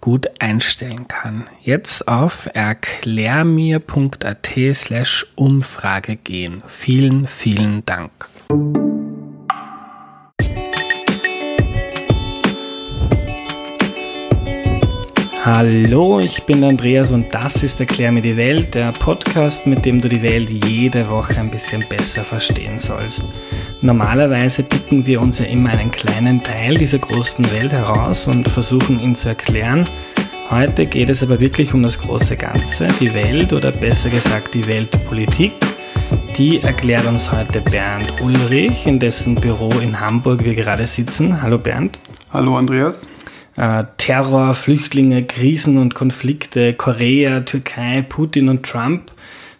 gut einstellen kann. Jetzt auf erklärmir.at slash Umfrage gehen. Vielen, vielen Dank. Hallo, ich bin Andreas und das ist Erklär mir die Welt, der Podcast, mit dem du die Welt jede Woche ein bisschen besser verstehen sollst. Normalerweise picken wir uns ja immer einen kleinen Teil dieser großen Welt heraus und versuchen ihn zu erklären. Heute geht es aber wirklich um das große Ganze, die Welt oder besser gesagt die Weltpolitik. Die erklärt uns heute Bernd Ulrich, in dessen Büro in Hamburg wir gerade sitzen. Hallo Bernd. Hallo Andreas. Äh, Terror, Flüchtlinge, Krisen und Konflikte, Korea, Türkei, Putin und Trump.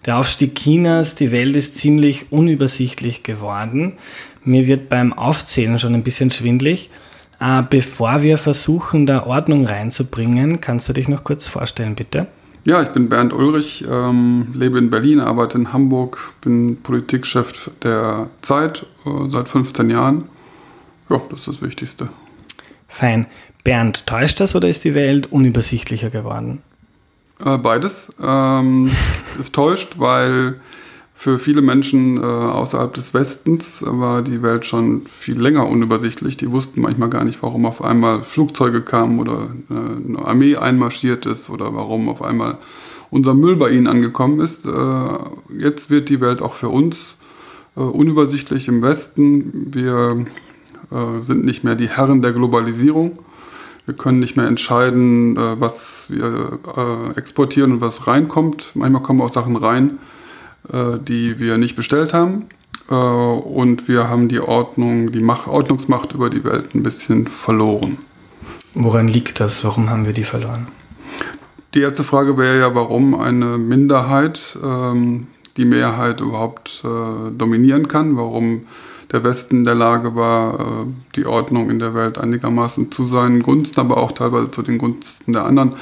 Der Aufstieg Chinas, die Welt ist ziemlich unübersichtlich geworden. Mir wird beim Aufzählen schon ein bisschen schwindlig. Äh, bevor wir versuchen, da Ordnung reinzubringen, kannst du dich noch kurz vorstellen, bitte? Ja, ich bin Bernd Ulrich, ähm, lebe in Berlin, arbeite in Hamburg, bin Politikchef der Zeit äh, seit 15 Jahren. Ja, das ist das Wichtigste. Fein. Bernd, täuscht das oder ist die Welt unübersichtlicher geworden? Äh, beides. Ähm, es täuscht, weil für viele Menschen äh, außerhalb des Westens war die Welt schon viel länger unübersichtlich. Die wussten manchmal gar nicht, warum auf einmal Flugzeuge kamen oder äh, eine Armee einmarschiert ist oder warum auf einmal unser Müll bei ihnen angekommen ist. Äh, jetzt wird die Welt auch für uns äh, unübersichtlich im Westen. Wir äh, sind nicht mehr die Herren der Globalisierung wir können nicht mehr entscheiden, äh, was wir äh, exportieren und was reinkommt. Manchmal kommen auch Sachen rein, äh, die wir nicht bestellt haben. Und wir haben die Ordnung, die Macht, Ordnungsmacht über die Welt ein bisschen verloren. Woran liegt das? Warum haben wir die verloren? Die erste Frage wäre ja, warum eine Minderheit ähm, die Mehrheit überhaupt dominieren kann, warum der Westen in der Lage war, äh, die Ordnung in der Welt einigermaßen zu seinen Gunsten, aber auch teilweise zu den Gunsten der anderen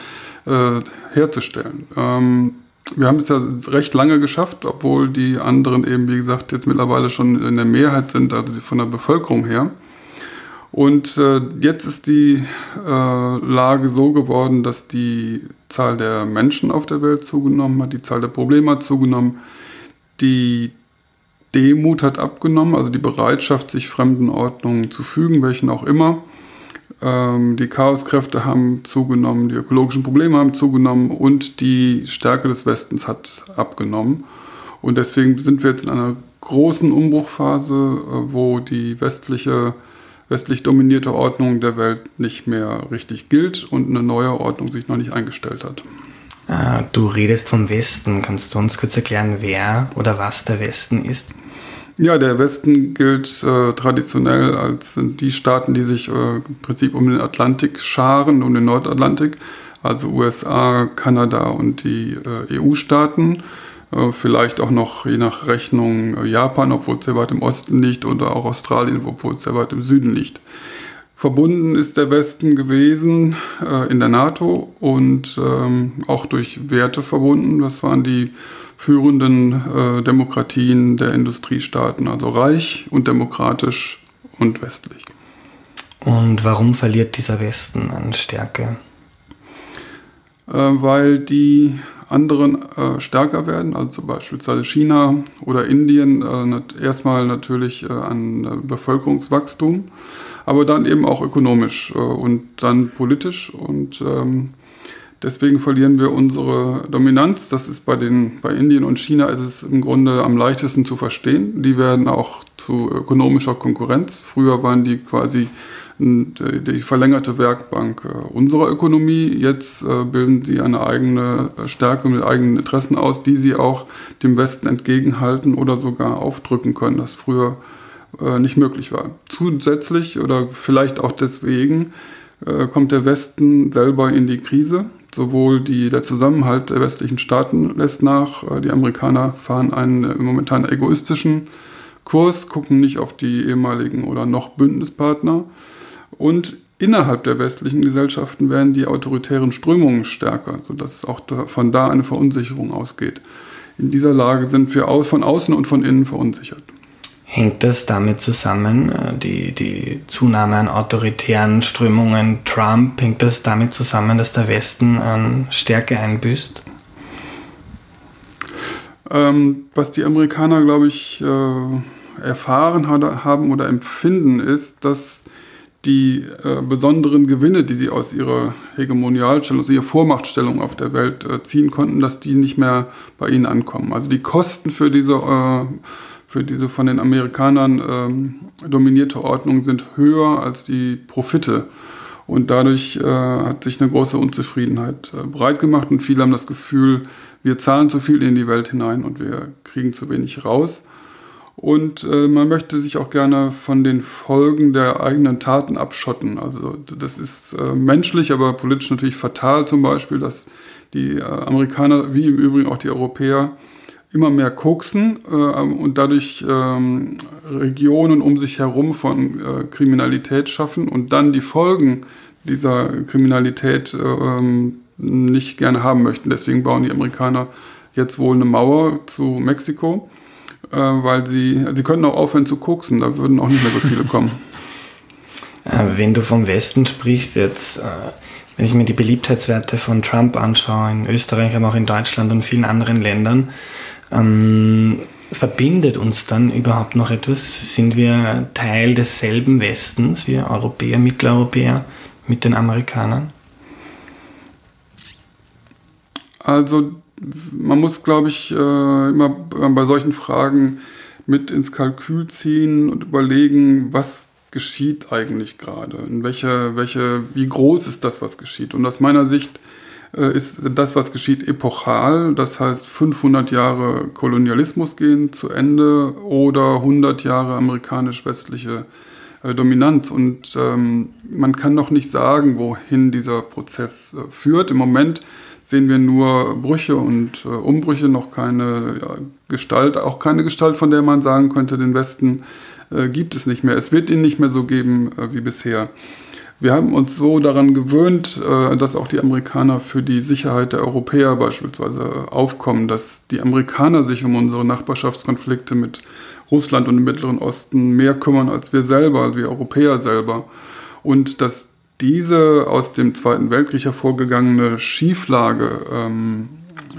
äh, herzustellen. Ähm, wir haben es ja recht lange geschafft, obwohl die anderen eben, wie gesagt, jetzt mittlerweile schon in der Mehrheit sind, also von der Bevölkerung her. Und äh, jetzt ist die Lage so geworden, dass die Zahl der Menschen auf der Welt zugenommen hat, die Zahl der Probleme hat zugenommen, die Demut hat abgenommen, also die Bereitschaft, sich fremden Ordnungen zu fügen, welchen auch immer. Ähm, die Chaoskräfte haben zugenommen, die ökologischen Probleme haben zugenommen und die Stärke des Westens hat abgenommen. Und deswegen sind wir jetzt in einer großen Umbruchphase, äh, wo die westliche, westlich dominierte Ordnung der Welt nicht mehr richtig gilt und eine neue Ordnung sich noch nicht eingestellt hat. Ah, du redest vom Westen. Kannst du uns kurz erklären, wer oder was der Westen ist? Ja, der Westen gilt äh, traditionell als sind die Staaten, die sich äh, im Prinzip um den Atlantik scharen, um den Nordatlantik, also USA, Kanada und die äh, EU-Staaten. Äh, vielleicht auch noch je nach Rechnung äh, Japan, obwohl es sehr weit im Osten liegt, oder auch Australien, obwohl es sehr weit im Süden liegt. Verbunden ist der Westen gewesen äh, in der NATO und ähm, auch durch Werte verbunden. Das waren die führenden äh, Demokratien der Industriestaaten, also reich und demokratisch und westlich. Und warum verliert dieser Westen an Stärke? Äh, weil die anderen äh, stärker werden, also beispielsweise China oder Indien, äh, erstmal natürlich äh, an äh, Bevölkerungswachstum aber dann eben auch ökonomisch äh, und dann politisch. Und ähm, Deswegen verlieren wir unsere Dominanz. Das ist bei, den, bei Indien und China ist es im Grunde am leichtesten zu verstehen. Die werden auch zu ökonomischer Konkurrenz. Früher waren die quasi die verlängerte Werkbank äh, unserer Ökonomie. Jetzt äh, bilden sie eine eigene Stärke mit eigenen Interessen aus, die sie auch dem Westen entgegenhalten oder sogar aufdrücken können, das früher äh, nicht möglich war. Zusätzlich oder vielleicht auch deswegen kommt der Westen selber in die Krise. Sowohl die, der Zusammenhalt der westlichen Staaten lässt nach. Die Amerikaner fahren einen momentan egoistischen Kurs, gucken nicht auf die ehemaligen oder noch Bündnispartner. Und innerhalb der westlichen Gesellschaften werden die autoritären Strömungen stärker, sodass auch da, von da eine Verunsicherung ausgeht. In dieser Lage sind wir von außen und von innen verunsichert. Hängt das damit zusammen, äh, die, die Zunahme an autoritären Strömungen Trump, hängt das damit zusammen, dass der Westen an Stärke einbüßt? Ähm, was die Amerikaner, glaube ich, äh, erfahren haben oder empfinden, ist, dass die äh, besonderen Gewinne, die sie aus ihrer Hegemonialstellung, aus ihrer Vormachtstellung auf der Welt äh, ziehen konnten, dass die nicht mehr bei ihnen ankommen. Also die Kosten für diese, äh, für diese von den Amerikanern ähm, dominierte Ordnung sind höher als die Profite. Und dadurch äh, hat sich eine große Unzufriedenheit äh, breit gemacht und viele haben das Gefühl, wir zahlen zu viel in die Welt hinein und wir kriegen zu wenig raus. Und äh, man möchte sich auch gerne von den Folgen der eigenen Taten abschotten. Also das ist äh, menschlich, aber politisch natürlich fatal zum Beispiel, dass die äh, Amerikaner, wie im Übrigen auch die Europäer, immer mehr koksen äh, und dadurch ähm, Regionen um sich herum von äh, Kriminalität schaffen und dann die Folgen dieser Kriminalität äh, ähm, nicht gerne haben möchten. Deswegen bauen die Amerikaner jetzt wohl eine Mauer zu Mexiko weil sie, sie könnten auch aufhören zu koksen, da würden auch nicht mehr so viele kommen. Äh, wenn du vom Westen sprichst, jetzt, äh, wenn ich mir die Beliebtheitswerte von Trump anschaue, in Österreich, aber auch in Deutschland und vielen anderen Ländern, ähm, verbindet uns dann überhaupt noch etwas? Sind wir Teil desselben Westens, wir Europäer, Mitteleuropäer, mit den Amerikanern? Also man muss, glaube ich, äh, immer bei solchen Fragen mit ins Kalkül ziehen und überlegen, was geschieht eigentlich gerade? In welche, welche, wie groß ist das, was geschieht? Und aus meiner Sicht äh, ist das, was geschieht, epochal. Das heißt, 500 Jahre Kolonialismus gehen zu Ende oder 100 Jahre amerikanisch-westliche äh, Dominanz. Und ähm, man kann noch nicht sagen, wohin dieser Prozess führt. Im Moment sehen wir nur Brüche und äh, Umbrüche, noch keine ja, Gestalt, auch keine Gestalt, von der man sagen könnte, den Westen äh, gibt es nicht mehr. Es wird ihn nicht mehr so geben äh, wie bisher. Wir haben uns so daran gewöhnt, äh, dass auch die Amerikaner für die Sicherheit der Europäer beispielsweise aufkommen, dass die Amerikaner sich um unsere Nachbarschaftskonflikte mit Russland und dem Mittleren Osten mehr kümmern als wir selber, als wir Europäer selber. Und dass diese aus dem Zweiten Weltkrieg hervorgegangene Schieflage, ähm,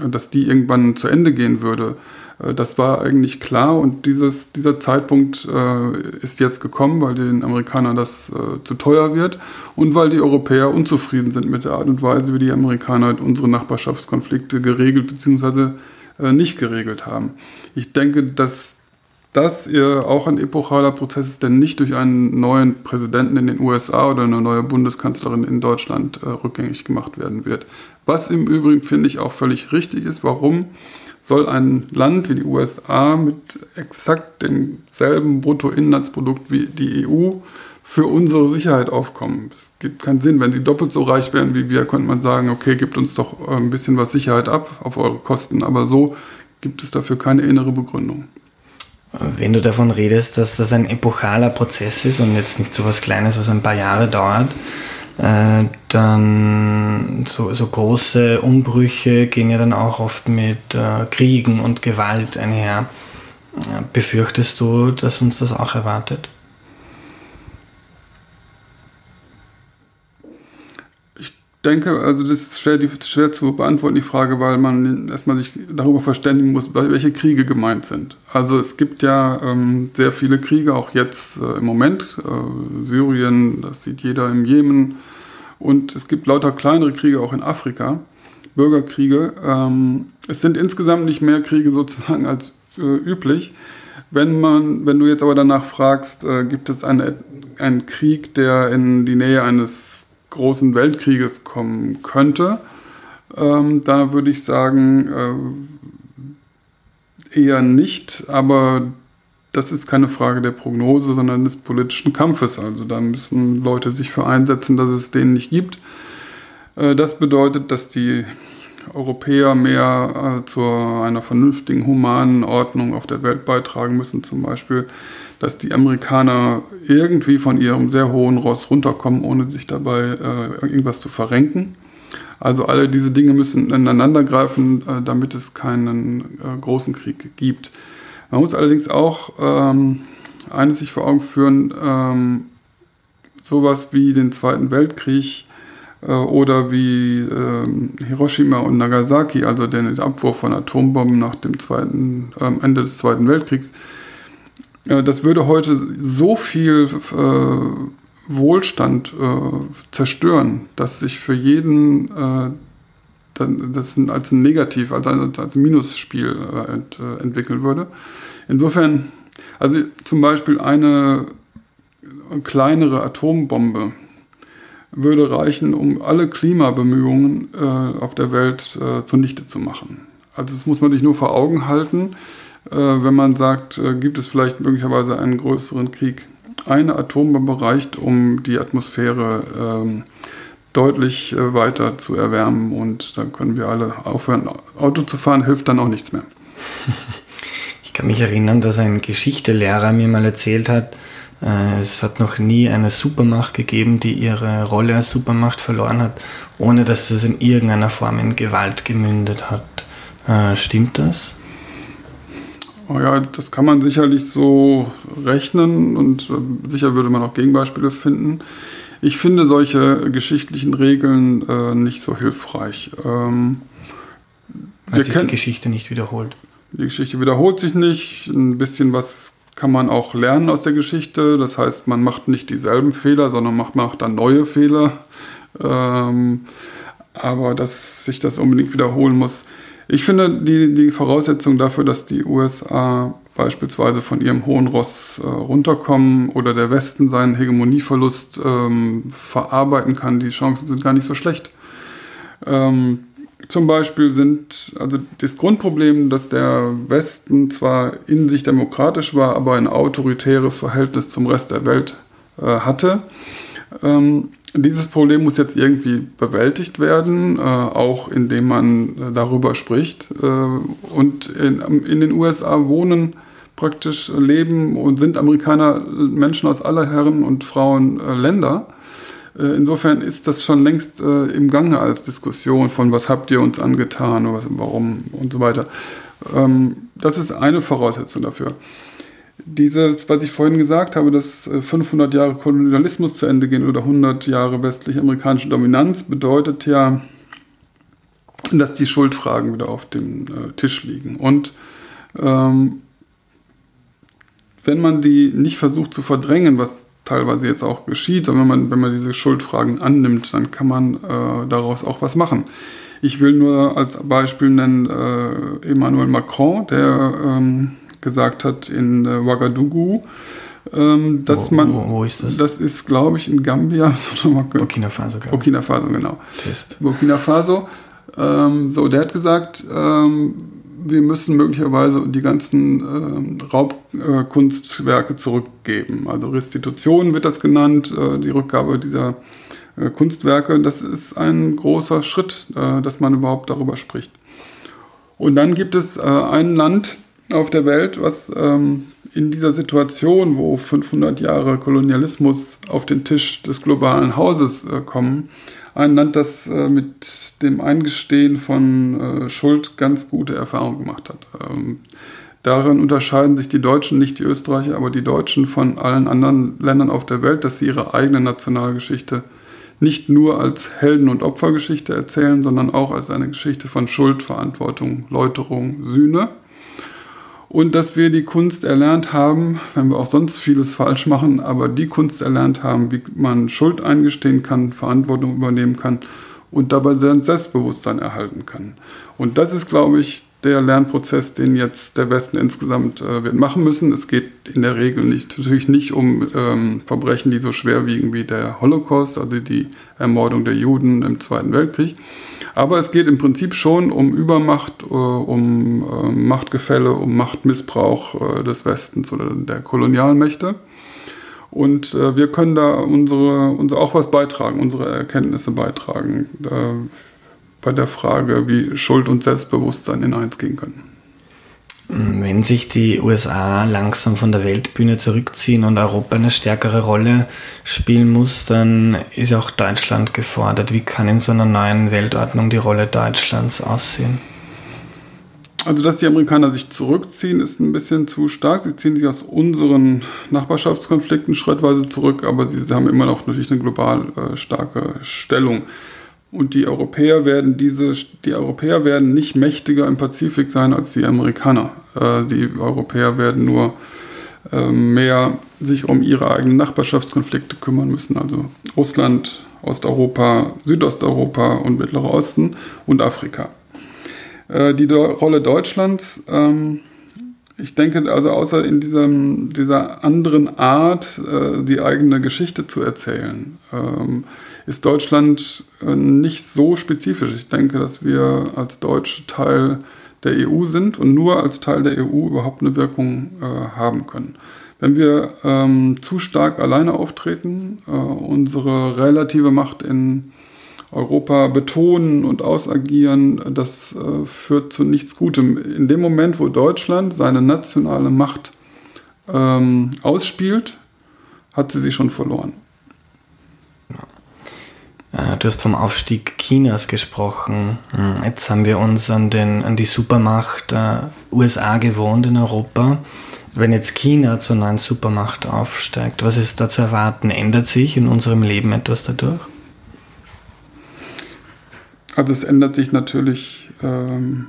dass die irgendwann zu Ende gehen würde, äh, das war eigentlich klar und dieses, dieser Zeitpunkt äh, ist jetzt gekommen, weil den Amerikanern das äh, zu teuer wird und weil die Europäer unzufrieden sind mit der Art und Weise, wie die Amerikaner unsere Nachbarschaftskonflikte geregelt bzw. Äh, nicht geregelt haben. Ich denke, dass das auch ein epochaler Prozess ist, der nicht durch einen neuen Präsidenten in den USA oder eine neue Bundeskanzlerin in Deutschland äh, rückgängig gemacht werden wird. Was im Übrigen, finde ich, auch völlig richtig ist. Warum soll ein Land wie die USA mit exakt demselben Bruttoinlandsprodukt wie die EU für unsere Sicherheit aufkommen? Es gibt keinen Sinn. Wenn sie doppelt so reich wären wie wir, könnte man sagen, okay, gebt uns doch äh, ein bisschen was Sicherheit ab auf eure Kosten. Aber so gibt es dafür keine innere Begründung. Wenn du davon redest, dass das ein epochaler Prozess ist und jetzt nicht so was Kleines, was ein paar Jahre dauert, äh, dann so, so große Umbrüche gehen ja dann auch oft mit äh, Kriegen und Gewalt einher. Befürchtest du, dass uns das auch erwartet? Denke, also das ist schwer, die, schwer zu beantworten, die Frage, weil man erstmal sich darüber verständigen muss, welche Kriege gemeint sind. Also es gibt ja ähm, sehr viele Kriege, auch jetzt äh, im Moment. Äh, Syrien, das sieht jeder im Jemen Und es gibt lauter kleinere Kriege auch in Afrika, Bürgerkriege. Ähm, es sind insgesamt nicht mehr Kriege sozusagen als äh, üblich. Wenn, man, wenn du jetzt aber danach fragst, äh, gibt es eine, einen Krieg, der in die Nähe eines großen Weltkrieges kommen könnte, ähm, da würde ich sagen, äh, eher nicht, aber das ist keine Frage der Prognose, sondern des politischen Kampfes. Also da müssen Leute sich für einsetzen, dass es den nicht gibt. Äh, das bedeutet, dass die Europäer mehr äh, zu einer vernünftigen, humanen Ordnung auf der Welt beitragen müssen. Zum Beispiel, dass die Amerikaner irgendwie von ihrem sehr hohen Ross runterkommen, ohne sich dabei äh, irgendwas zu verrenken. Also alle diese Dinge müssen ineinander greifen, äh, damit es keinen äh, großen Krieg gibt. Man muss allerdings auch ähm, eines sich vor Augen führen, ähm, sowas wie den Zweiten Weltkrieg äh, oder wie äh, Hiroshima und Nagasaki, also den Abwurf von Atombomben nach dem zweiten, äh, Ende des Zweiten Weltkriegs, das würde heute so viel äh, Wohlstand äh, zerstören, dass sich für jeden das als ein Negativ, als ein, als ein Minusspiel ent, entwickeln würde. Insofern, also zum Beispiel eine kleinere Atombombe würde reichen, um alle Klimabemühungen äh, auf der Welt äh, zunichte zu machen. Also das muss man sich nur vor Augen halten, äh, wenn man sagt, äh, gibt es vielleicht möglicherweise einen größeren Krieg. Eine Atombombe reicht, um die Atmosphäre ähm, deutlich äh, weiter zu erwärmen und dann können wir alle aufhören. Auto zu fahren hilft dann auch nichts mehr. Ich kann mich erinnern, dass ein Geschichtelehrer mir mal erzählt hat, äh, es hat noch nie eine Supermacht gegeben, die ihre Rolle als Supermacht verloren hat, ohne dass es in irgendeiner Form in Gewalt gemündet hat. Äh, stimmt das? Oh ja, das kann man sicherlich so rechnen und äh, sicher würde man auch Gegenbeispiele finden. Ich finde solche geschichtlichen Regeln äh, nicht so hilfreich. Ähm, Weil sich die Geschichte nicht wiederholt. Die Geschichte wiederholt sich nicht. Ein bisschen was kann man auch lernen aus der Geschichte. Das heißt, man macht nicht dieselben Fehler, sondern macht, macht dann neue Fehler. Ähm, aber dass sich das unbedingt wiederholen muss. Ich finde, die, die Voraussetzung dafür, dass die USA beispielsweise von ihrem hohen Ross äh, runterkommen oder der Westen seinen Hegemonieverlust ähm, verarbeiten kann, die Chancen sind gar nicht so schlecht. Ähm, zum Beispiel sind, also das Grundproblem, dass der Westen zwar in sich demokratisch war, aber ein autoritäres Verhältnis zum Rest der Welt äh, hatte. Ähm, dieses Problem muss jetzt irgendwie bewältigt werden, äh, auch indem man äh, darüber spricht. Äh, und in, in, den USA wohnen praktisch, leben und sind Amerikaner Menschen aus aller Herren und Frauen äh, Länder. Äh, insofern ist das schon längst äh, im Gange als Diskussion von was habt ihr uns angetan was, warum und so weiter. Ähm, das ist eine Voraussetzung dafür. Dieses, was ich vorhin gesagt habe, dass 500 äh, Jahre Kolonialismus zu Ende gehen oder 100 Jahre westlich-amerikanische Dominanz, bedeutet ja, dass die Schuldfragen wieder auf dem äh, Tisch liegen. Und ähm, wenn man die nicht versucht zu verdrängen, was teilweise jetzt auch geschieht, sondern wenn man, wenn man diese Schuldfragen annimmt, dann kann man äh, daraus auch was machen. Ich will nur als Beispiel nennen äh, Emmanuel Macron, der ähm, gesagt hat in äh, Ouagadougou, ähm, dass wo, man. Wo, wo, ist das? Das ist, glaube ich, in Gambia. Burkina Faso, glaube Burkina Faso, genau. Test. Burkina Faso. Ähm, so, der hat gesagt, ähm, wir müssen möglicherweise die ganzen äh, Raubkunstwerke äh, zurückgeben. Also Restitution wird das genannt, äh, die Rückgabe dieser äh, Kunstwerke. Das ist ein großer Schritt, äh, dass man überhaupt darüber spricht. Und dann gibt es ein Land auf der Welt, was ähm, in dieser Situation, wo 500 Jahre Kolonialismus auf den Tisch des globalen Hauses kommen, ein Land, das äh, mit dem Eingestehen von äh, Schuld ganz gute Erfahrungen gemacht hat. Ähm, darin unterscheiden sich die Deutschen, nicht die Österreicher, aber die Deutschen von allen anderen Ländern auf der Welt, dass sie ihre eigene Nationalgeschichte nicht nur als Helden- und Opfergeschichte erzählen, sondern auch als eine Geschichte von Schuld, Verantwortung, Läuterung, Sühne. Und dass wir die Kunst erlernt haben, wenn wir auch sonst vieles falsch machen, aber die Kunst erlernt haben, wie man Schuld eingestehen kann, Verantwortung übernehmen kann und dabei sein Selbstbewusstsein erhalten kann. Und das ist, glaube ich, der Lernprozess, den jetzt der Westen insgesamt äh, wird machen müssen. Es geht in der Regel nicht, natürlich nicht um ähm, Verbrechen, die so schwer wiegen wie der Holocaust, also die Ermordung der Juden im Zweiten Weltkrieg. Aber es geht im Prinzip schon um Übermacht, äh, um äh, Machtgefälle, um Machtmissbrauch äh, des Westens oder der Kolonialmächte. Und äh, wir können da unsere, unsere auch was beitragen, unsere Erkenntnisse beitragen bei der Frage, wie Schuld und Selbstbewusstsein in eins gehen können. Wenn sich die USA langsam von der Weltbühne zurückziehen und Europa eine stärkere Rolle spielen muss, dann ist auch Deutschland gefordert. Wie kann in so einer neuen Weltordnung die Rolle Deutschlands aussehen? Also, dass die Amerikaner sich zurückziehen, ist ein bisschen zu stark. Sie ziehen sich aus unseren Nachbarschaftskonflikten schrittweise zurück, aber sie, sie haben immer noch natürlich eine global äh, starke Stellung. Und die Europäer werden diese, die Europäer werden nicht mächtiger im Pazifik sein als die Amerikaner. Äh, die Europäer werden nur äh, mehr sich um ihre eigenen Nachbarschaftskonflikte kümmern müssen. Also Russland, Osteuropa, Südosteuropa und Mittlerer Osten und Afrika. Äh, die Do Rolle Deutschlands, ähm, ich denke also außer in diesem, dieser anderen Art, äh, die eigene Geschichte zu erzählen, ähm, ist Deutschland äh, nicht so spezifisch. Ich denke, dass wir als Deutsche Teil der EU sind und nur als Teil der EU überhaupt eine Wirkung äh, haben können. Wenn wir ähm, zu stark alleine auftreten, äh, unsere relative Macht in Europa betonen und ausagieren, das äh, führt zu nichts Gutem. In dem Moment, wo Deutschland seine nationale Macht ähm, ausspielt, hat sie sie schon verloren. Äh, du hast vom Aufstieg Chinas gesprochen. Hm, jetzt haben wir uns an, den, an die Supermacht äh, USA gewohnt in Europa. Wenn jetzt China zur neuen Supermacht aufsteigt, was ist da zu erwarten? Ändert sich in unserem Leben etwas dadurch? Also es ändert sich natürlich ähm,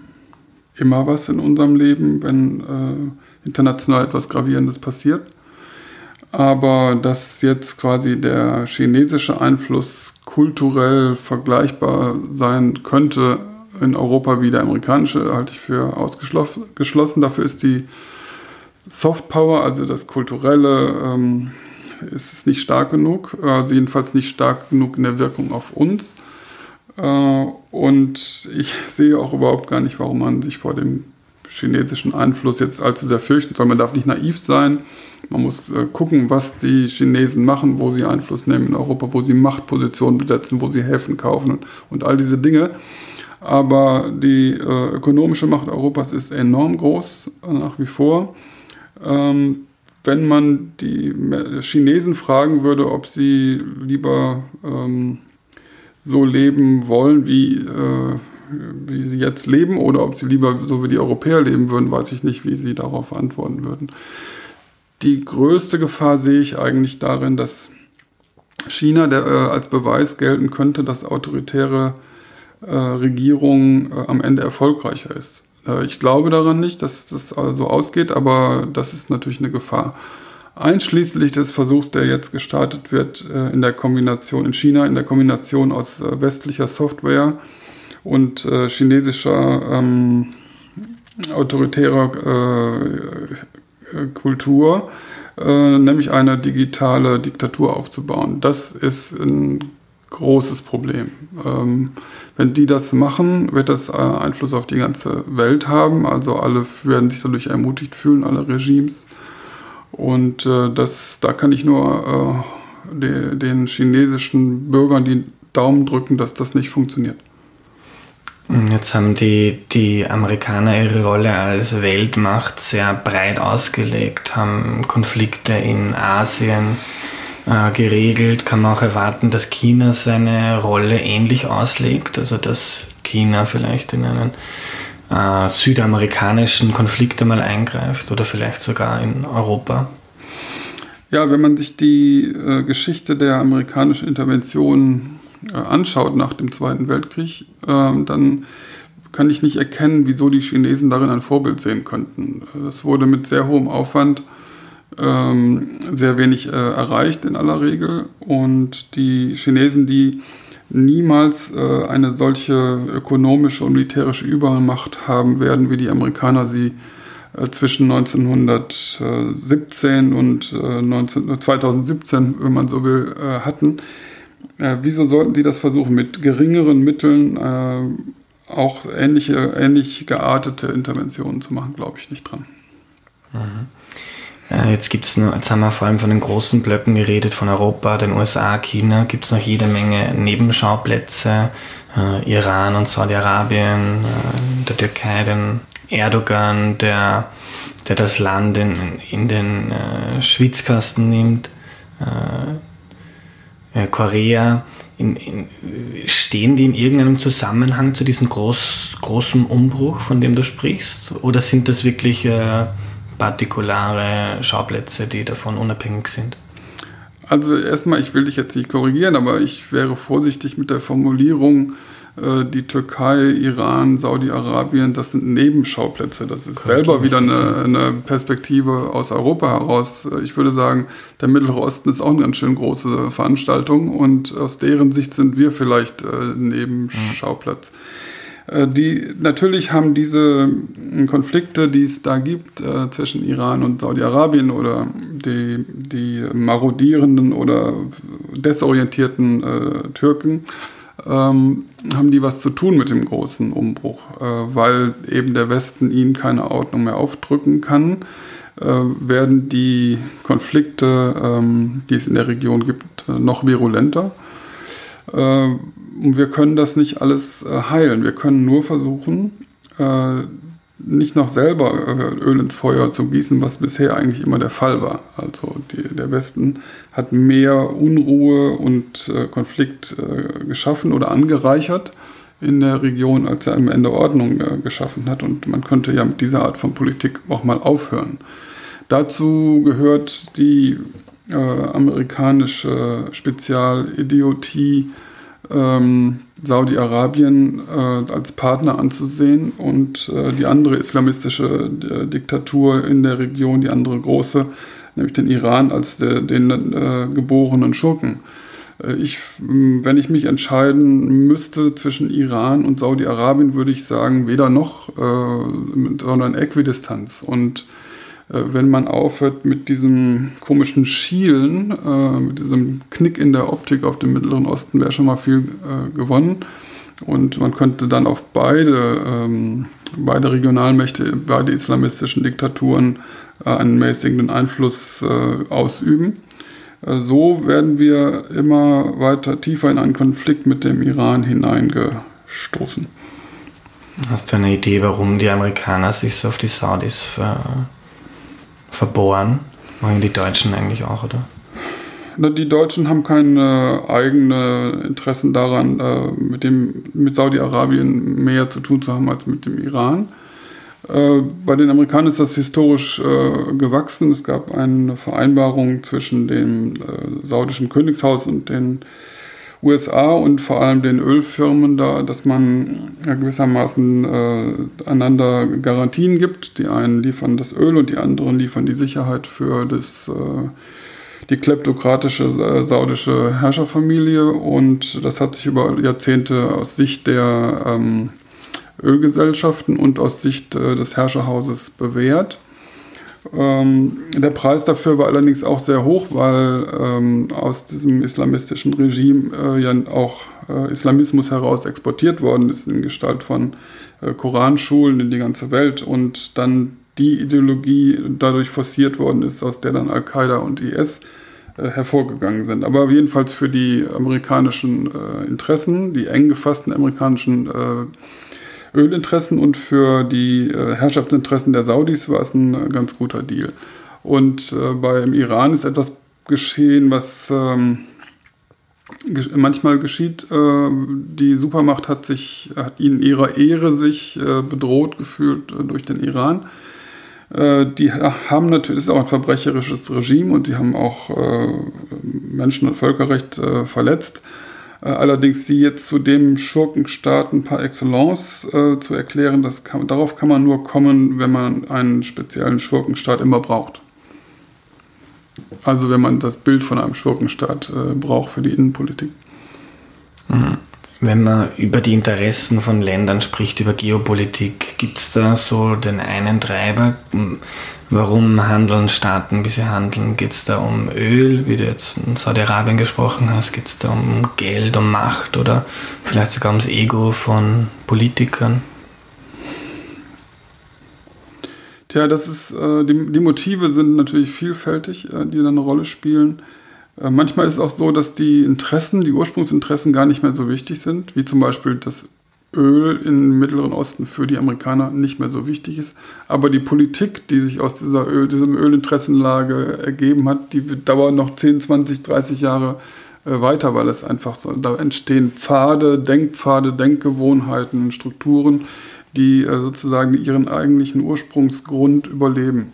immer was in unserem Leben, wenn äh, international etwas Gravierendes passiert. Aber dass jetzt quasi der chinesische Einfluss kulturell vergleichbar sein könnte in Europa wie der amerikanische, halte ich für ausgeschlossen. Dafür ist die Soft Power, also das Kulturelle, ähm, ist es nicht stark genug, also jedenfalls nicht stark genug in der Wirkung auf uns. Äh, und ich sehe auch überhaupt gar nicht, warum man sich vor dem chinesischen Einfluss jetzt allzu sehr fürchten soll. Man darf nicht naiv sein. Man muss äh, gucken, was die Chinesen machen, wo sie Einfluss nehmen in Europa, wo sie Machtpositionen besetzen, wo sie Häfen kaufen und, all diese Dinge. Aber die äh, ökonomische Macht Europas ist enorm groß, nach wie vor. Ähm, wenn man die Chinesen fragen würde, ob sie lieber ähm, so leben wollen, wie, äh, wie sie jetzt leben, oder ob sie lieber so wie die Europäer leben würden, weiß ich nicht, wie sie darauf antworten würden. Die größte Gefahr sehe ich eigentlich darin, dass China der, äh, als Beweis gelten könnte, dass autoritäre äh, Regierung äh, am Ende erfolgreicher ist. Äh, ich glaube daran nicht, dass das so ausgeht, aber das ist natürlich eine Gefahr. Einschließlich des Versuchs, der jetzt gestartet wird äh, in der Kombination in China, in der Kombination aus äh, westlicher Software und chinesischer ähm, autoritärer Kultur, äh, nämlich eine digitale Diktatur aufzubauen. Das ist ein großes Problem. Ähm, wenn die das machen, wird das äh, Einfluss auf die ganze Welt haben. Also alle werden sich dadurch ermutigt fühlen, alle Regimes. Und äh, das, da kann ich nur äh, de, den chinesischen Bürgern die Daumen drücken, dass das nicht funktioniert. Jetzt haben die, die Amerikaner ihre Rolle als Weltmacht sehr breit ausgelegt, haben Konflikte in Asien äh, geregelt. Kann man auch erwarten, dass China seine Rolle ähnlich auslegt, also dass China vielleicht in einen äh, südamerikanischen Konflikt einmal eingreift oder vielleicht sogar in Europa? Ja, wenn man sich die äh, Geschichte der amerikanischen Intervention äh, anschaut nach dem Zweiten Weltkrieg, ähm, dann kann ich nicht erkennen, wieso die Chinesen darin ein Vorbild sehen könnten. Das wurde mit sehr hohem Aufwand ähm, sehr wenig äh, erreicht in aller Regel. Und die Chinesen, die niemals äh, eine solche ökonomische und militärische Übermacht haben werden, wie die Amerikaner sie äh, zwischen 1917 und 19, 2017, wenn man so will, hatten. wieso sollten sie das versuchen, mit geringeren Mitteln auch ähnliche, ähnlich geartete Interventionen zu machen, glaube ich nicht dran. Mhm. Jetzt gibt es jetzt haben wir vor allem von den großen Blöcken geredet, von Europa, den USA, China, gibt es noch jede Menge Nebenschauplätze, äh, Iran und Saudi-Arabien, äh, der Türkei, den Erdogan, der, der das Land in, in den äh, Schwitzkasten nimmt, äh, Korea. In, in, stehen die in irgendeinem Zusammenhang zu diesem groß, großen Umbruch, von dem du sprichst? Oder sind das wirklich äh, partikulare Schauplätze, die davon unabhängig sind? Also erstmal, ich will dich jetzt nicht korrigieren, aber ich wäre vorsichtig mit der Formulierung, äh, die Türkei, Iran, Saudi-Arabien, das sind Nebenschauplätze. Das ist Korrekt. selber wieder eine, eine, Perspektive aus Europa heraus. Ich würde sagen, der Mittlere Osten ist auch eine ganz schön große Veranstaltung und aus deren Sicht sind wir vielleicht äh, Nebenschauplatz. Mhm. Äh, die, natürlich haben diese äh, Konflikte, die es da gibt äh, zwischen Iran und Saudi-Arabien oder die, die marodierenden oder desorientierten äh, Türken, ähm, haben die was zu tun mit dem großen Umbruch, äh, weil eben der Westen ihnen keine Ordnung mehr aufdrücken kann, äh, werden die Konflikte, ähm, die es in der Region gibt, noch virulenter. Und wir können das nicht alles äh, heilen. Wir können nur versuchen, äh, nicht noch selber äh, Öl ins Feuer zu gießen, was bisher eigentlich immer der Fall war. Also die, der Westen hat mehr Unruhe und äh, Konflikt äh, geschaffen oder angereichert in der Region, als er am Ende Ordnung äh, geschaffen hat. Und man könnte ja mit dieser Art von Politik auch mal aufhören. Dazu gehört die amerikanische Spezialidiotie, ähm, Saudi-Arabien äh, als Partner anzusehen und äh, die andere islamistische äh, Diktatur in der Region, die andere große, nämlich den Iran als de, den äh, geborenen Schurken. Äh, ich, wenn ich mich entscheiden müsste zwischen Iran und Saudi-Arabien, würde ich sagen, weder noch, äh, sondern Äquidistanz. Und wenn man aufhört mit diesem komischen Schielen, äh, mit diesem Knick in der Optik auf dem Mittleren Osten, wäre schon mal viel äh, gewonnen. Und man könnte dann auf beide, ähm, beide Regionalmächte, beide islamistischen Diktaturen einen mäßigenden Einfluss ausüben. so werden wir immer weiter tiefer in einen Konflikt mit dem Iran hineingestoßen. Hast du eine Idee, warum die Amerikaner sich so auf die Saudis ver verbohren. Machen die Deutschen eigentlich auch, oder? Die Deutschen haben keine eigenen Interessen daran, äh, mit, mit Saudi-Arabien mehr zu tun zu haben als mit dem Iran. Äh, bei den Amerikanern ist das historisch äh, gewachsen. Es gab eine Vereinbarung zwischen dem saudischen Königshaus und den USA und vor allem den Ölfirmen da, dass man ja gewissermaßen äh, einander Garantien gibt. Die einen liefern das Öl und die anderen liefern die Sicherheit für das, äh, die kleptokratische äh, saudische Herrscherfamilie. Und das hat sich über Jahrzehnte aus Sicht der ähm, Ölgesellschaften und aus Sicht äh, des Herrscherhauses bewährt. Ähm, der Preis dafür war allerdings auch sehr hoch, weil ähm, aus diesem islamistischen Regime äh, ja auch äh, Islamismus heraus exportiert worden ist in Gestalt von äh, Koranschulen in die ganze Welt und dann die Ideologie dadurch forciert worden ist, aus der dann Al-Qaida und IS äh, hervorgegangen sind. Aber jedenfalls für die amerikanischen äh, Interessen, die eng gefassten amerikanischen äh, Ölinteressen und für die äh, Herrschaftsinteressen der Saudis war es ein äh, ganz guter Deal. Und äh, beim Iran ist etwas geschehen, was ähm, manchmal geschieht. Äh, die Supermacht hat sich, hat in ihrer Ehre sich äh, bedroht gefühlt äh, durch den Iran. Die haben natürlich, ist auch ein verbrecherisches Regime und die haben auch Menschen- und Völkerrecht verletzt. Äh, allerdings sie jetzt zu dem Schurkenstaaten par excellence äh, zu erklären, das kann, darauf kann man nur kommen, wenn man einen speziellen Schurkenstaat immer braucht. Also wenn man das Bild von einem Schurkenstaat äh, braucht für die Innenpolitik. Mhm. Wenn man über die Interessen von Ländern spricht, über Geopolitik, gibt es da so den einen Treiber? Warum handeln Staaten, wie sie handeln? Geht es da um Öl, wie du jetzt in Saudi-Arabien gesprochen hast? Geht es da um Geld, um Macht oder vielleicht sogar ums Ego von Politikern? Tja, das ist, äh, die, die Motive sind natürlich vielfältig, äh, die da eine Rolle spielen. Äh, manchmal ist es auch so, dass die Interessen, die Ursprungsinteressen gar nicht mehr so wichtig sind, wie zum Beispiel das Öl im Mittleren Osten für die Amerikaner nicht mehr so wichtig ist. Aber die Politik, die sich aus dieser Öl, diesem Ölinteressenlage ergeben hat, die dauert noch 10, 20, 30 Jahre äh, weiter, weil es einfach so, da entstehen Pfade, Denkpfade, Denkgewohnheiten, Strukturen, die äh, sozusagen ihren eigentlichen Ursprungsgrund überleben.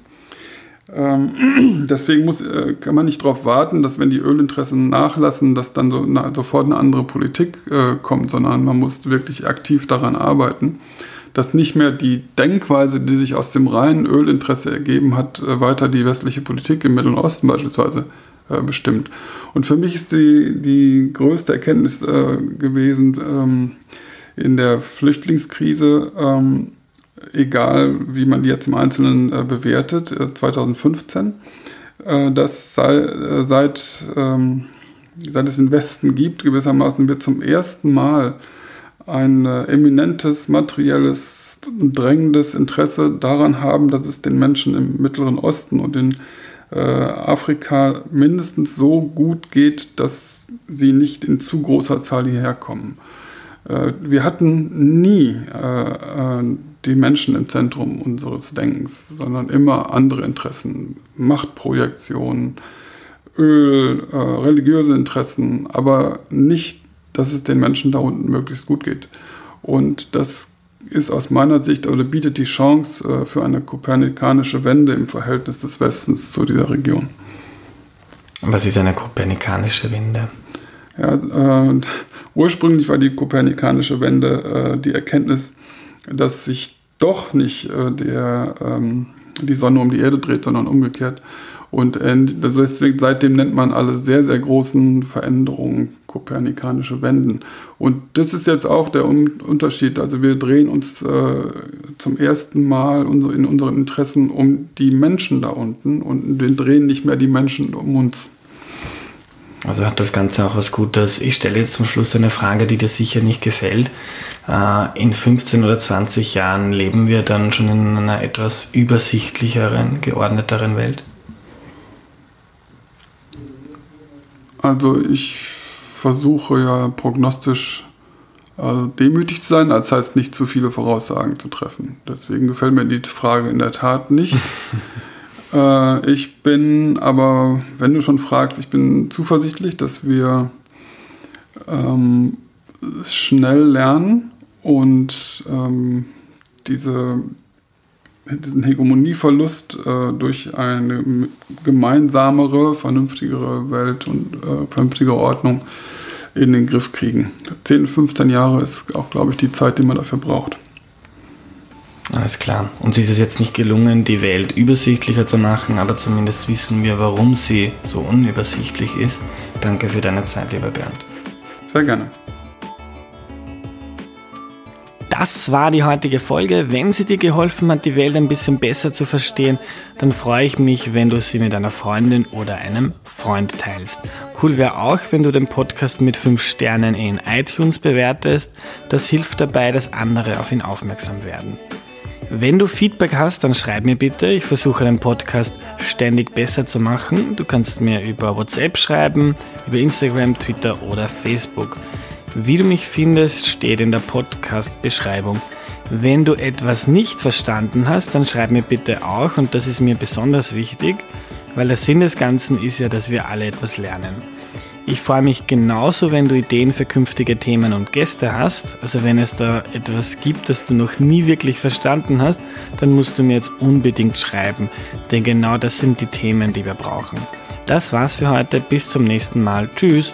Ähm, deswegen muss, äh, kann man nicht darauf warten, dass wenn die Ölinteressen nachlassen, dass dann so, na, sofort eine andere Politik äh, kommt, sondern man muss wirklich aktiv daran arbeiten, dass nicht mehr die Denkweise, die sich aus dem reinen Ölinteresse ergeben hat, äh, weiter die westliche Politik im Mittleren Osten beispielsweise äh, bestimmt. Und für mich ist die, die größte Erkenntnis äh, gewesen ähm, in der Flüchtlingskrise, ähm, egal wie man die jetzt im Einzelnen äh, bewertet, äh, 2015, äh, dass sei, äh, seit, ähm, seit es den Westen gibt, gewissermaßen wir zum ersten Mal ein äh, eminentes materielles, drängendes Interesse daran haben, dass es den Menschen im Mittleren Osten und in Afrika mindestens so gut geht, dass sie nicht in zu großer Zahl hierher kommen. Wir hatten nie die Menschen im Zentrum unseres Denkens, sondern immer andere Interessen, Machtprojektionen, Öl, äh, religiöse Interessen, aber nicht, dass es den Menschen da unten möglichst gut geht. Und das ist aus meiner Sicht oder bietet die Chance äh, für eine kopernikanische Wende im Verhältnis des Westens zu dieser Region. Was ist eine kopernikanische Wende? Ja, äh, ursprünglich war die kopernikanische Wende äh, die Erkenntnis, dass sich doch nicht äh, der, ähm, die Sonne um die Erde dreht, sondern umgekehrt. Und äh, deswegen, seitdem nennt man alle sehr, sehr großen Veränderungen kopernikanische Wenden. Und das ist jetzt auch der Unterschied. Also wir drehen uns äh, zum ersten Mal in unseren Interessen um die Menschen da unten und wir drehen nicht mehr die Menschen um uns. Also hat das Ganze auch was Gutes. Ich stelle jetzt zum Schluss eine Frage, die dir sicher nicht gefällt. Äh, in 15 oder 20 Jahren leben wir dann schon in einer etwas übersichtlicheren, geordneteren Welt? Also ich versuche ja prognostisch also demütig zu sein, als heißt nicht zu viele Voraussagen zu treffen. Deswegen gefällt mir die Frage in der Tat nicht. Äh, ich bin aber, wenn du schon fragst, ich bin zuversichtlich, dass wir ähm, schnell lernen und ähm, diese, diesen Hegemonieverlust äh, durch eine gemeinsamere, vernünftigere Welt und äh, vernünftige Ordnung in den Griff kriegen. 10, 15 Jahre ist auch, glaube ich, die Zeit, die man dafür braucht. Alles klar. Uns ist es jetzt nicht gelungen, die Welt übersichtlicher zu machen, aber zumindest wissen wir, warum sie so unübersichtlich ist. Danke für deine Zeit, lieber Bernd. Sehr gerne. Das war die heutige Folge. Wenn sie dir geholfen hat, die Welt ein bisschen besser zu verstehen, dann freue ich mich, wenn du sie mit einer Freundin oder einem Freund teilst. Cool wäre auch, wenn du den Podcast mit 5 Sternen in iTunes bewertest. Das hilft dabei, dass andere auf ihn aufmerksam werden. Wenn du Feedback hast, dann schreib mir bitte. Ich versuche den Podcast ständig besser zu machen. Du kannst mir über WhatsApp schreiben, über Instagram, Twitter oder Facebook. Wie du mich findest, steht in der Podcast-Beschreibung. Wenn du etwas nicht verstanden hast, dann schreib mir bitte auch und das ist mir besonders wichtig, weil der Sinn des Ganzen ist ja, dass wir alle etwas lernen. Ich freue mich genauso, wenn du Ideen für künftige Themen und Gäste hast. Also wenn es da etwas gibt, das du noch nie wirklich verstanden hast, dann musst du mir jetzt unbedingt schreiben, denn genau das sind die Themen, die wir brauchen. Das war's für heute, bis zum nächsten Mal. Tschüss!